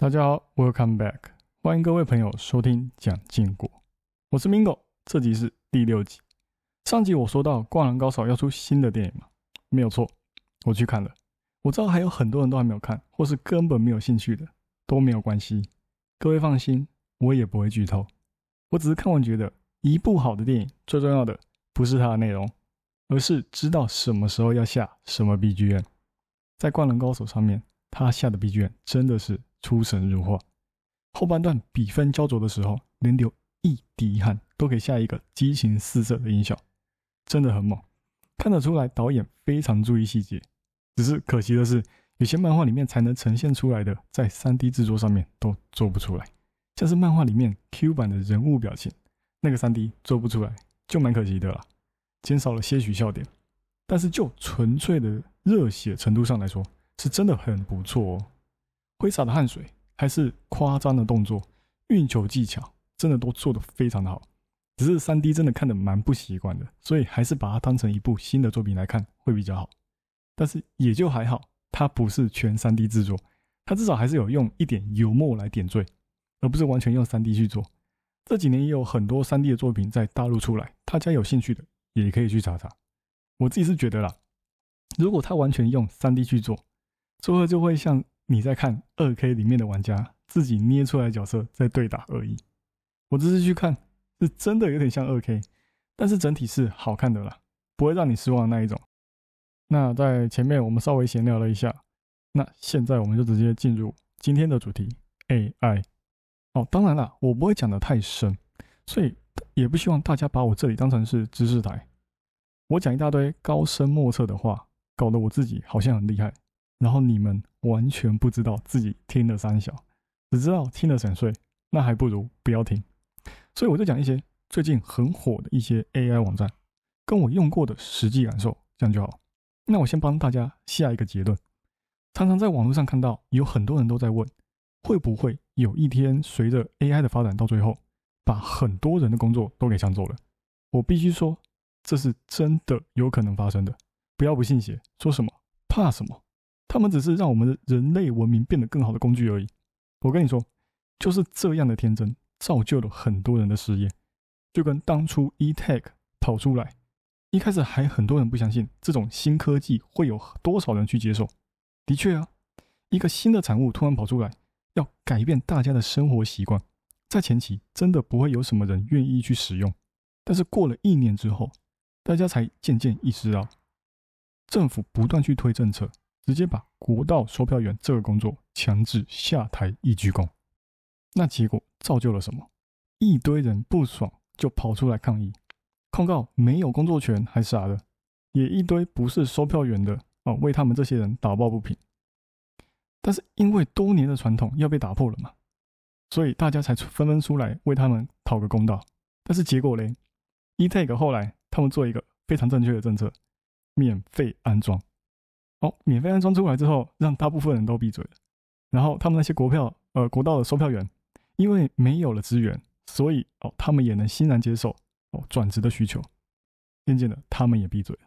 大家好，Welcome back，欢迎各位朋友收听讲禁果，我是 Mingo，这集是第六集。上集我说到《灌篮高手》要出新的电影嘛，没有错，我去看了。我知道还有很多人都还没有看，或是根本没有兴趣的，都没有关系，各位放心，我也不会剧透。我只是看完觉得，一部好的电影最重要的不是它的内容，而是知道什么时候要下什么 BGM。在《灌篮高手》上面，他下的 BGM 真的是。出神入化，后半段比分焦灼的时候，连流一滴汗都可以下一个激情四射的音效，真的很猛，看得出来导演非常注意细节。只是可惜的是，有些漫画里面才能呈现出来的，在 3D 制作上面都做不出来。像是漫画里面 Q 版的人物表情，那个 3D 做不出来，就蛮可惜的啦，减少了些许笑点。但是就纯粹的热血程度上来说，是真的很不错哦。挥洒的汗水，还是夸张的动作，运球技巧，真的都做得非常的好。只是三 D 真的看得蛮不习惯的，所以还是把它当成一部新的作品来看会比较好。但是也就还好，它不是全三 D 制作，它至少还是有用一点油墨来点缀，而不是完全用三 D 去做。这几年也有很多三 D 的作品在大陆出来，大家有兴趣的也可以去查查。我自己是觉得啦，如果他完全用三 D 去做，最后就会像。你在看二 K 里面的玩家自己捏出来的角色在对打而已。我这次去看是真的有点像二 K，但是整体是好看的啦，不会让你失望的那一种。那在前面我们稍微闲聊了一下，那现在我们就直接进入今天的主题 AI。哦，当然了，我不会讲的太深，所以也不希望大家把我这里当成是知识台。我讲一大堆高深莫测的话，搞得我自己好像很厉害。然后你们完全不知道自己听了三小，只知道听了想睡，那还不如不要听。所以我就讲一些最近很火的一些 AI 网站，跟我用过的实际感受，这样就好。那我先帮大家下一个结论。常常在网络上看到有很多人都在问，会不会有一天随着 AI 的发展，到最后把很多人的工作都给抢走了？我必须说，这是真的有可能发生的。不要不信邪，说什么怕什么？他们只是让我们人类文明变得更好的工具而已。我跟你说，就是这样的天真，造就了很多人的失业。就跟当初 eTag 跑出来，一开始还很多人不相信这种新科技会有多少人去接受。的确啊，一个新的产物突然跑出来，要改变大家的生活习惯，在前期真的不会有什么人愿意去使用。但是过了一年之后，大家才渐渐意识到，政府不断去推政策。直接把国道售票员这个工作强制下台一鞠躬，那结果造就了什么？一堆人不爽就跑出来抗议，控告没有工作权还啥的，也一堆不是售票员的哦为他们这些人打抱不平。但是因为多年的传统要被打破了嘛，所以大家才纷纷出来为他们讨个公道。但是结果嘞，eTag 后来他们做一个非常正确的政策，免费安装。哦，免费安装出来之后，让大部分人都闭嘴了。然后他们那些国票、呃国道的售票员，因为没有了资源，所以哦他们也能欣然接受哦转职的需求。渐渐的，他们也闭嘴了。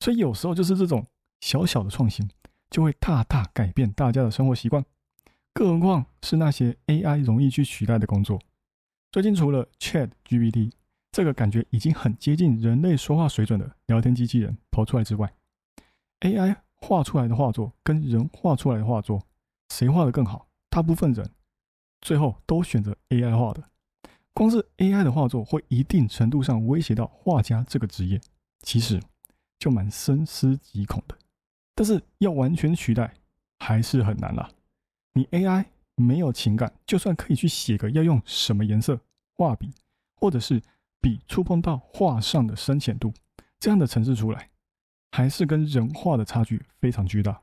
所以有时候就是这种小小的创新，就会大大改变大家的生活习惯。更何况是那些 AI 容易去取代的工作。最近除了 Chat GPT 这个感觉已经很接近人类说话水准的聊天机器人跑出来之外，AI。画出来的画作跟人画出来的画作，谁画的更好？大部分人最后都选择 AI 画的。光是 AI 的画作会一定程度上威胁到画家这个职业，其实就蛮深思极恐的。但是要完全取代还是很难啦。你 AI 没有情感，就算可以去写个要用什么颜色画笔，或者是笔触碰到画上的深浅度这样的程式出来。还是跟人画的差距非常巨大。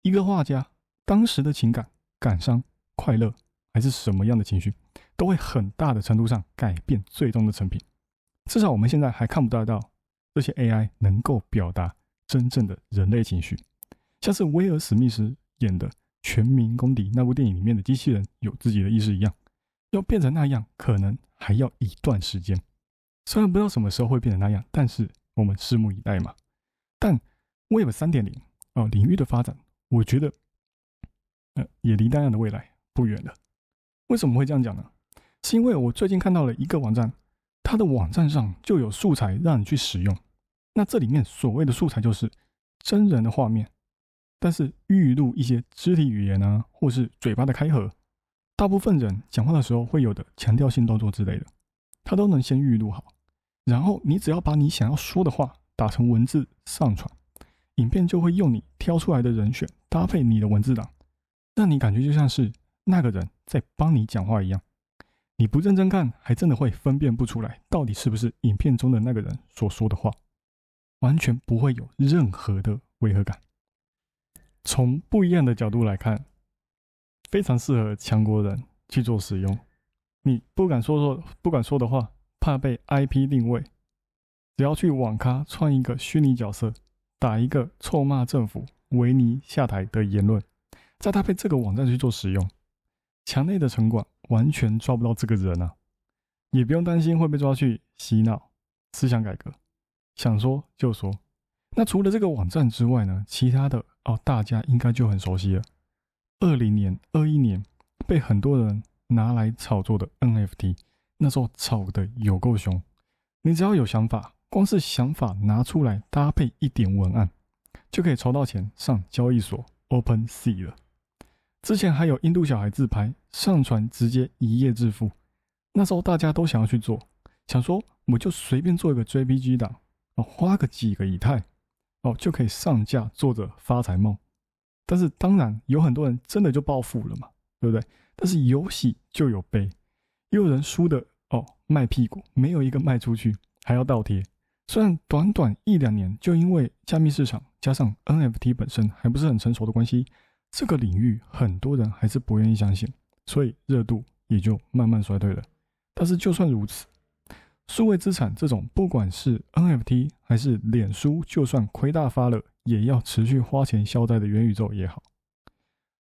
一个画家当时的情感、感伤、快乐，还是什么样的情绪，都会很大的程度上改变最终的成品。至少我们现在还看不到到这些 AI 能够表达真正的人类情绪，像是威尔史密斯演的《全民公敌》那部电影里面的机器人有自己的意识一样。要变成那样，可能还要一段时间。虽然不知道什么时候会变成那样，但是我们拭目以待嘛。但 Web 三点零哦领域的发展，我觉得呃也离那样的未来不远了。为什么会这样讲呢？是因为我最近看到了一个网站，它的网站上就有素材让你去使用。那这里面所谓的素材就是真人的画面，但是预录一些肢体语言啊，或是嘴巴的开合，大部分人讲话的时候会有的强调性动作之类的，它都能先预录好。然后你只要把你想要说的话打成文字上传，影片就会用你挑出来的人选搭配你的文字档，让你感觉就像是那个人在帮你讲话一样。你不认真看，还真的会分辨不出来，到底是不是影片中的那个人所说的话，完全不会有任何的违和感。从不一样的角度来看，非常适合强国人去做使用。你不敢说说，不敢说的话，怕被 IP 定位，只要去网咖创一个虚拟角色，打一个臭骂政府、维尼下台的言论，再搭配这个网站去做使用。墙内的城管完全抓不到这个人啊，也不用担心会被抓去洗脑、思想改革，想说就说。那除了这个网站之外呢，其他的哦，大家应该就很熟悉了。二零年、二一年被很多人拿来炒作的 NFT，那时候炒的有够凶。你只要有想法，光是想法拿出来搭配一点文案，就可以筹到钱上交易所 OpenSea 了。之前还有印度小孩自拍上传，直接一夜致富。那时候大家都想要去做，想说我就随便做一个 JPG 档，哦，花个几个以太，哦，就可以上架做着发财梦。但是当然有很多人真的就暴富了嘛，对不对？但是有喜就有悲，也有人输的哦，卖屁股，没有一个卖出去，还要倒贴。虽然短短一两年，就因为加密市场加上 NFT 本身还不是很成熟的关系。这个领域很多人还是不愿意相信，所以热度也就慢慢衰退了。但是就算如此，数位资产这种不管是 NFT 还是脸书，就算亏大发了，也要持续花钱消灾的元宇宙也好，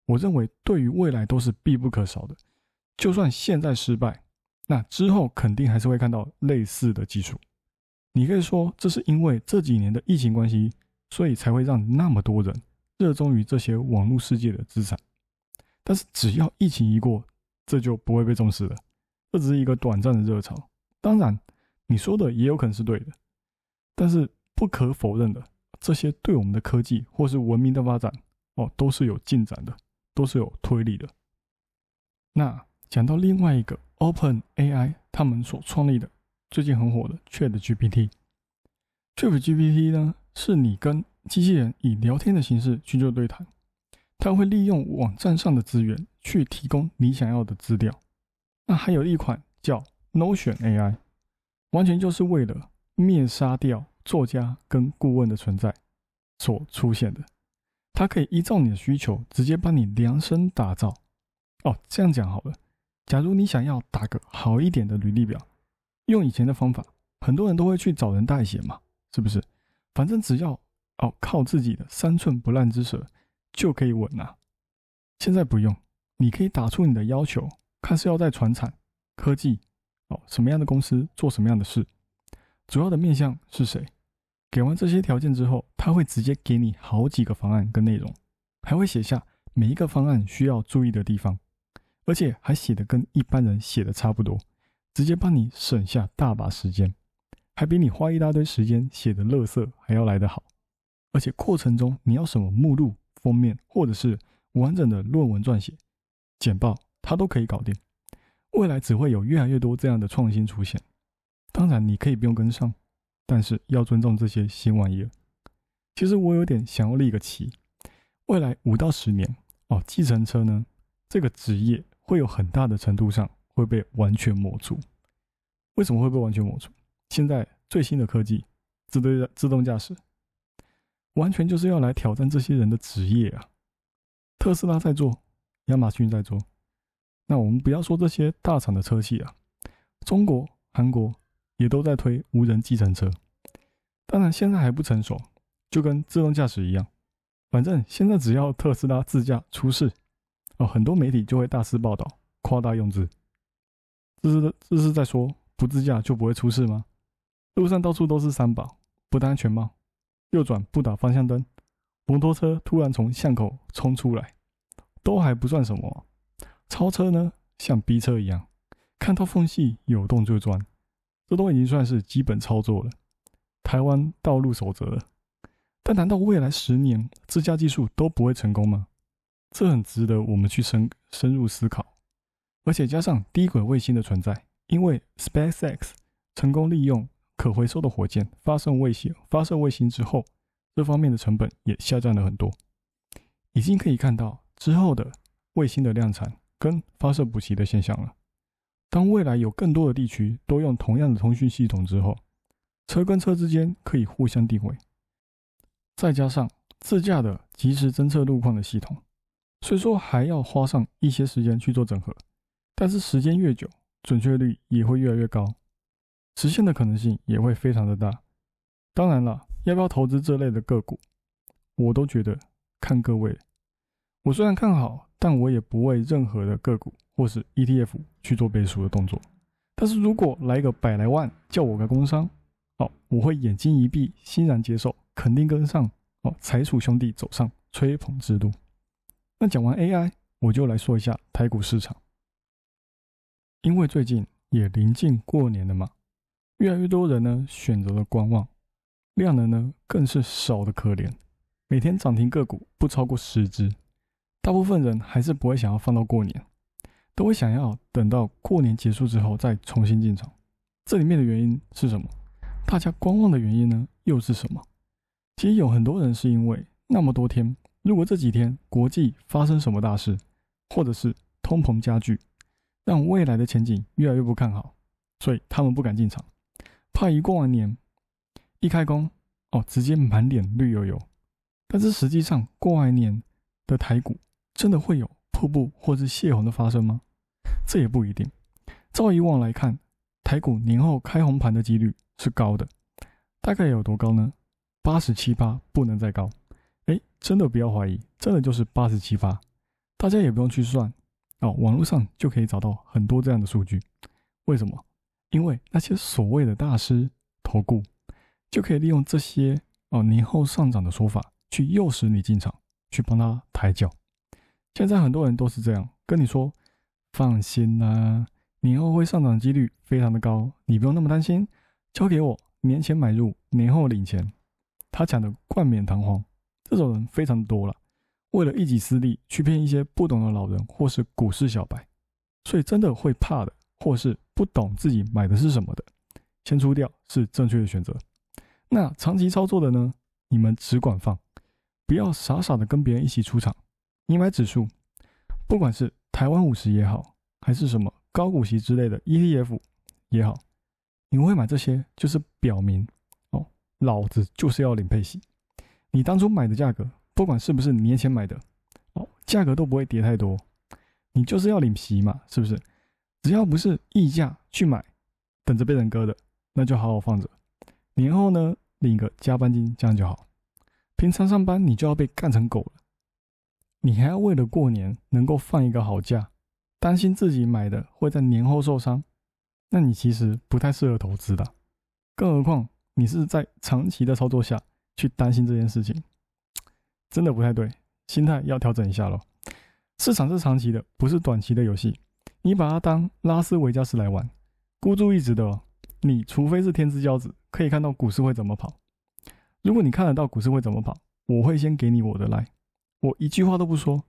我认为对于未来都是必不可少的。就算现在失败，那之后肯定还是会看到类似的技术。你可以说这是因为这几年的疫情关系，所以才会让那么多人。热衷于这些网络世界的资产，但是只要疫情一过，这就不会被重视了。这只是一个短暂的热潮。当然，你说的也有可能是对的，但是不可否认的，这些对我们的科技或是文明的发展，哦，都是有进展的，都是有推力的。那讲到另外一个 Open AI，他们所创立的最近很火的 Chat GPT，Chat GPT 呢，是你跟机器人以聊天的形式去做对谈，它会利用网站上的资源去提供你想要的资料。那还有一款叫 Notion AI，完全就是为了灭杀掉作家跟顾问的存在所出现的。它可以依照你的需求，直接帮你量身打造。哦，这样讲好了。假如你想要打个好一点的履历表，用以前的方法，很多人都会去找人代写嘛，是不是？反正只要。哦，靠自己的三寸不烂之舌就可以稳呐！现在不用，你可以打出你的要求，看是要在传产、科技，哦，什么样的公司做什么样的事，主要的面向是谁？给完这些条件之后，他会直接给你好几个方案跟内容，还会写下每一个方案需要注意的地方，而且还写的跟一般人写的差不多，直接帮你省下大把时间，还比你花一大堆时间写的乐色还要来得好。而且过程中你要什么目录、封面，或者是完整的论文撰写、简报，它都可以搞定。未来只会有越来越多这样的创新出现。当然你可以不用跟上，但是要尊重这些新玩意儿。其实我有点想要立个旗，未来五到十年哦，计程车呢这个职业会有很大的程度上会被完全抹除。为什么会被完全抹除？现在最新的科技，自动自动驾驶。完全就是要来挑战这些人的职业啊！特斯拉在做，亚马逊在做，那我们不要说这些大厂的车企啊，中国、韩国也都在推无人计程车。当然现在还不成熟，就跟自动驾驶一样，反正现在只要特斯拉自驾出事，哦，很多媒体就会大肆报道，夸大用字。这是这是在说不自驾就不会出事吗？路上到处都是三宝，不戴安全帽。右转不打方向灯，摩托车突然从巷口冲出来，都还不算什么。超车呢，像逼车一样，看到缝隙有洞就钻，这都已经算是基本操作了。台湾道路守则了。但难道未来十年自驾技术都不会成功吗？这很值得我们去深深入思考。而且加上低轨卫星的存在，因为 SpaceX 成功利用可回收的火箭发射卫星，发射卫星之后，这方面的成本也下降了很多。已经可以看到之后的卫星的量产跟发射补齐的现象了。当未来有更多的地区都用同样的通讯系统之后，车跟车之间可以互相定位，再加上自驾的及时侦测路况的系统，虽说还要花上一些时间去做整合，但是时间越久，准确率也会越来越高，实现的可能性也会非常的大。当然了，要不要投资这类的个股，我都觉得看各位。我虽然看好，但我也不为任何的个股或是 ETF 去做背书的动作。但是如果来个百来万，叫我个工商，哦，我会眼睛一闭，欣然接受，肯定跟上哦，财鼠兄弟走上吹捧之路。那讲完 AI，我就来说一下台股市场。因为最近也临近过年了嘛，越来越多人呢选择了观望，量能呢更是少的可怜，每天涨停个股不超过十只。大部分人还是不会想要放到过年，都会想要等到过年结束之后再重新进场。这里面的原因是什么？大家观望的原因呢？又是什么？其实有很多人是因为那么多天，如果这几天国际发生什么大事，或者是通膨加剧，让未来的前景越来越不看好，所以他们不敢进场，怕一过完年一开工哦，直接满脸绿油油。但是实际上过完年的台股。真的会有瀑布或是泄洪的发生吗？这也不一定。照以往来看，台股年后开红盘的几率是高的，大概有多高呢？八十七八，不能再高。哎，真的不要怀疑，真的就是八十七八。大家也不用去算哦，网络上就可以找到很多这样的数据。为什么？因为那些所谓的大师投顾，就可以利用这些哦年后上涨的说法，去诱使你进场，去帮他抬轿。现在很多人都是这样跟你说：“放心啦，年后会上涨几率非常的高，你不用那么担心，交给我，年前买入，年后领钱。”他讲的冠冕堂皇，这种人非常多了，为了一己私利去骗一些不懂的老人或是股市小白，所以真的会怕的，或是不懂自己买的是什么的，先出掉是正确的选择。那长期操作的呢？你们只管放，不要傻傻的跟别人一起出场。你买指数，不管是台湾五十也好，还是什么高股息之类的 ETF 也好，你会买这些，就是表明哦，老子就是要领配息。你当初买的价格，不管是不是年前买的，哦，价格都不会跌太多。你就是要领皮嘛，是不是？只要不是溢价去买，等着被人割的，那就好好放着。年后呢，领个加班金，这样就好。平常上班你就要被干成狗了。你还要为了过年能够放一个好假，担心自己买的会在年后受伤，那你其实不太适合投资的。更何况你是在长期的操作下去担心这件事情，真的不太对，心态要调整一下咯。市场是长期的，不是短期的游戏。你把它当拉斯维加斯来玩，孤注一掷的哦。你除非是天之骄子，可以看到股市会怎么跑。如果你看得到股市会怎么跑，我会先给你我的来。我一句话都不说，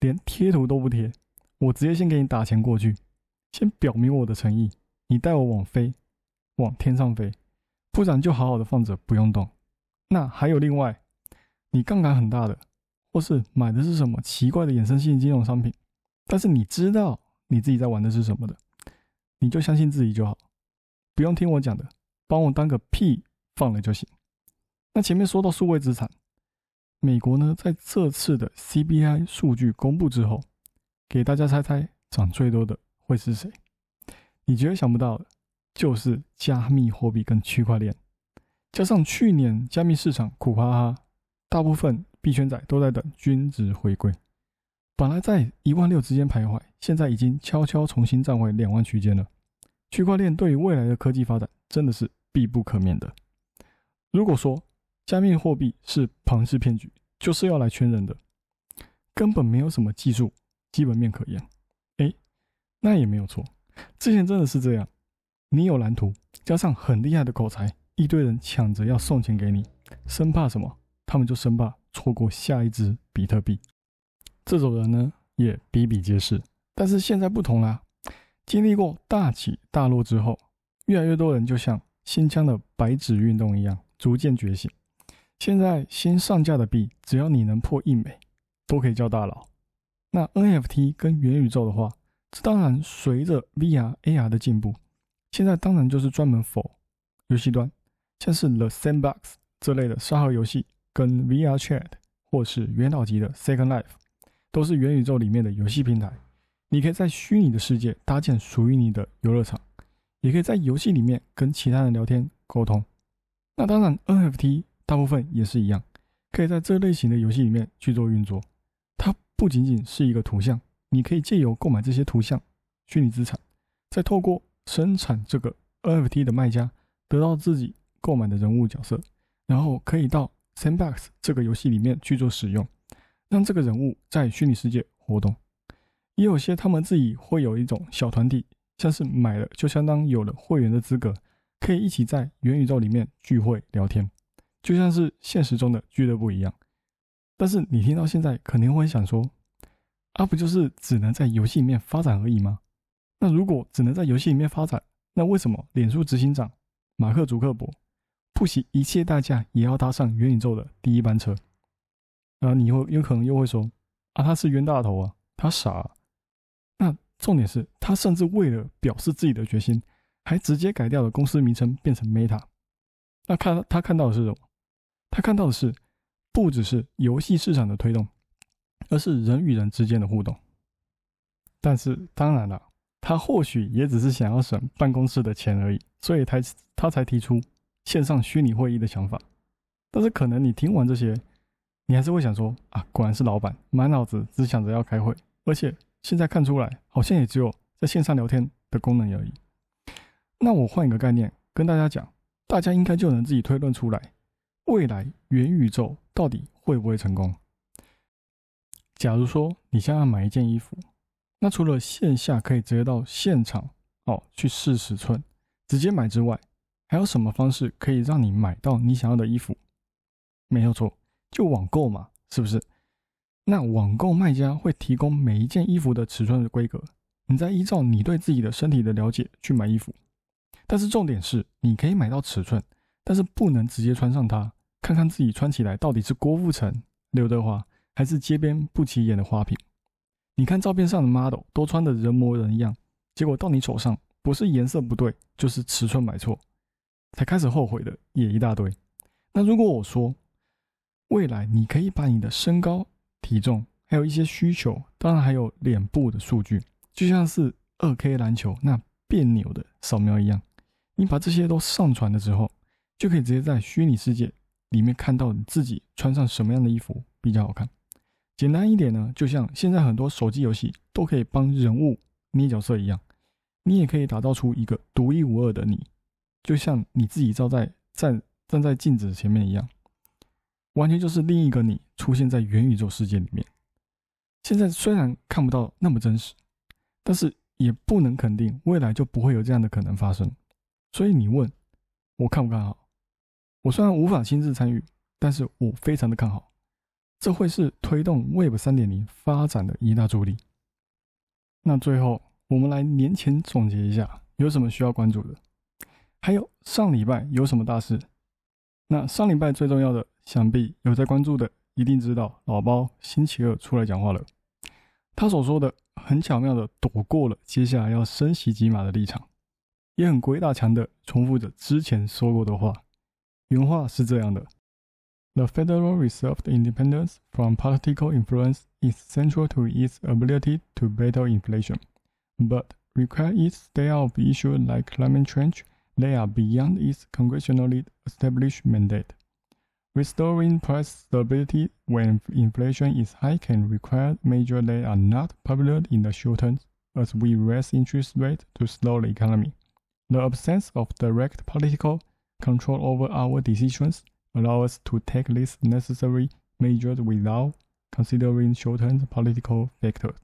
连贴图都不贴，我直接先给你打钱过去，先表明我的诚意。你带我往飞，往天上飞，不然就好好的放着不用动。那还有另外，你杠杆很大的，或是买的是什么奇怪的衍生性金融商品，但是你知道你自己在玩的是什么的，你就相信自己就好，不用听我讲的，帮我当个屁放了就行。那前面说到数位资产。美国呢，在这次的 CBI 数据公布之后，给大家猜猜涨最多的会是谁？你绝对想不到的，就是加密货币跟区块链。加上去年加密市场苦哈哈，大部分币圈仔都在等均值回归。本来在一万六之间徘徊，现在已经悄悄重新站回两万区间了。区块链对于未来的科技发展真的是必不可免的。如果说，加密货币是庞氏骗局，就是要来圈人的，根本没有什么技术基本面可言。哎，那也没有错。之前真的是这样，你有蓝图，加上很厉害的口才，一堆人抢着要送钱给你，生怕什么？他们就生怕错过下一只比特币。这种人呢，也比比皆是。但是现在不同啦，经历过大起大落之后，越来越多人就像新疆的白纸运动一样，逐渐觉醒。现在新上架的币，只要你能破一美，都可以叫大佬。那 NFT 跟元宇宙的话，这当然随着 VR、AR 的进步，现在当然就是专门否游戏端，像是 The Sandbox 这类的沙盒游戏，跟 VR Chat 或是元老级的 Second Life，都是元宇宙里面的游戏平台。你可以在虚拟的世界搭建属于你的游乐场，也可以在游戏里面跟其他人聊天沟通。那当然，NFT 大部分也是一样，可以在这类型的游戏里面去做运作。它不仅仅是一个图像，你可以借由购买这些图像虚拟资产，再透过生产这个 NFT 的卖家得到自己购买的人物角色，然后可以到 Sandbox 这个游戏里面去做使用，让这个人物在虚拟世界活动。也有些他们自己会有一种小团体，像是买了就相当有了会员的资格，可以一起在元宇宙里面聚会聊天，就像是现实中的俱乐部一样。但是你听到现在肯定会想说，啊，不就是只能在游戏里面发展而已吗？那如果只能在游戏里面发展，那为什么脸书执行长马克·祖克伯不惜一切代价也要搭上元宇宙的第一班车？啊，你会有可能又会说，啊，他是冤大头啊，他傻。那重点是他甚至为了表示自己的决心，还直接改掉了公司名称，变成 Meta。那看他看到的是什么？他看到的是。不只是游戏市场的推动，而是人与人之间的互动。但是，当然了，他或许也只是想要省办公室的钱而已，所以才他才提出线上虚拟会议的想法。但是，可能你听完这些，你还是会想说：啊，果然是老板，满脑子只想着要开会，而且现在看出来，好像也只有在线上聊天的功能而已。那我换一个概念跟大家讲，大家应该就能自己推论出来，未来元宇宙。到底会不会成功？假如说你想要买一件衣服，那除了线下可以直接到现场哦去试尺寸，直接买之外，还有什么方式可以让你买到你想要的衣服？没有错，就网购嘛，是不是？那网购卖家会提供每一件衣服的尺寸的规格，你再依照你对自己的身体的了解去买衣服。但是重点是，你可以买到尺寸，但是不能直接穿上它。看看自己穿起来到底是郭富城、刘德华，还是街边不起眼的花瓶。你看照片上的 model 都穿的人模人样，结果到你手上不是颜色不对，就是尺寸买错，才开始后悔的也一大堆。那如果我说未来你可以把你的身高、体重，还有一些需求，当然还有脸部的数据，就像是二 K 篮球那别扭的扫描一样，你把这些都上传了之后，就可以直接在虚拟世界。里面看到你自己穿上什么样的衣服比较好看？简单一点呢，就像现在很多手机游戏都可以帮人物捏角色一样，你也可以打造出一个独一无二的你，就像你自己照在站站在镜子前面一样，完全就是另一个你出现在元宇宙世界里面。现在虽然看不到那么真实，但是也不能肯定未来就不会有这样的可能发生。所以你问我看不看好？我虽然无法亲自参与，但是我非常的看好，这会是推动 Web 三点零发展的一大助力。那最后，我们来年前总结一下，有什么需要关注的？还有上礼拜有什么大事？那上礼拜最重要的，想必有在关注的一定知道，老包星期二出来讲话了。他所说的很巧妙的躲过了接下来要升息几码的立场，也很鬼打墙的重复着之前说过的话。原话是这样的：The Federal Reserve's independence from political influence is central to its ability to battle inflation, but require it stay out of issues like climate change that are beyond its congressionally established mandate. Restoring price stability when inflation is high can require measures that are not popular in the short term, as we raise interest rates to slow the economy. The absence of direct political control over our decisions allow us to take these necessary measures without considering short-term political factors。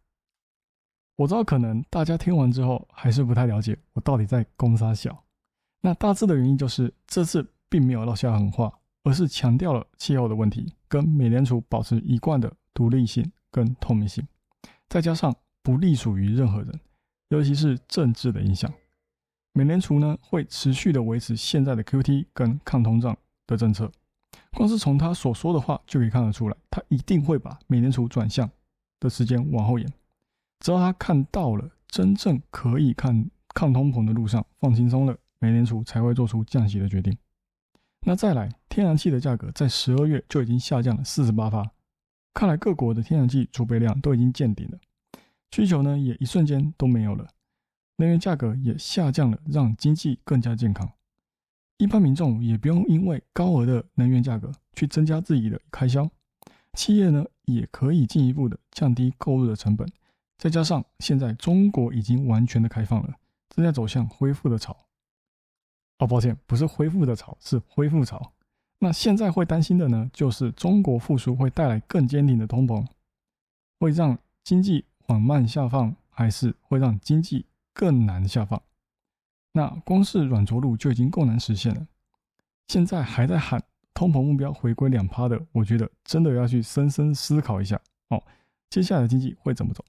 我知道可能大家听完之后还是不太了解我到底在攻啥小。 那大致的原因就是这次并没有落下狠话，而是强调了气候的问题跟美联储保持一贯的独立性跟透明性，再加上不隶属于任何人，尤其是政治的影响。美联储呢会持续的维持现在的 QT 跟抗通胀的政策，光是从他所说的话就可以看得出来，他一定会把美联储转向的时间往后延，直到他看到了真正可以看抗通膨的路上放轻松了，美联储才会做出降息的决定。那再来，天然气的价格在十二月就已经下降了四十八发看来各国的天然气储备量都已经见顶了，需求呢也一瞬间都没有了。能源价格也下降了，让经济更加健康。一般民众也不用因为高额的能源价格去增加自己的开销，企业呢也可以进一步的降低购入的成本。再加上现在中国已经完全的开放了，正在走向恢复的潮。哦，抱歉，不是恢复的潮，是恢复潮。那现在会担心的呢，就是中国复苏会带来更坚挺的通膨，会让经济缓慢下放，还是会让经济？更难下放，那光是软着陆就已经够难实现了。现在还在喊通膨目标回归两趴的，我觉得真的要去深深思考一下哦。接下来的经济会怎么走？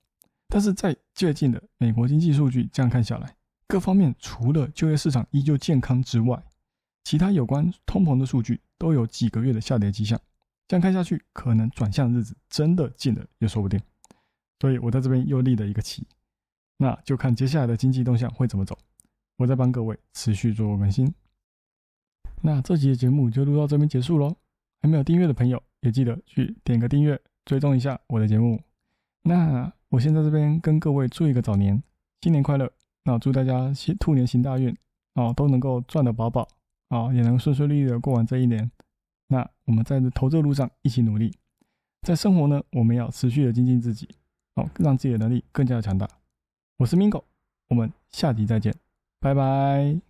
但是在最近的美国经济数据这样看下来，各方面除了就业市场依旧健康之外，其他有关通膨的数据都有几个月的下跌迹象。这样看下去，可能转向日子真的近了也说不定。所以我在这边又立了一个旗。那就看接下来的经济动向会怎么走，我再帮各位持续做更新。那这集的节目就录到这边结束喽，还没有订阅的朋友也记得去点个订阅，追踪一下我的节目。那我先在这边跟各位祝一个早年，新年快乐！那祝大家兔年行大运啊，都能够赚得饱饱啊，也能顺顺利利的过完这一年。那我们在投资路上一起努力，在生活呢，我们要持续的精进自己哦，让自己的能力更加的强大。我是 Mingo，我们下集再见，拜拜。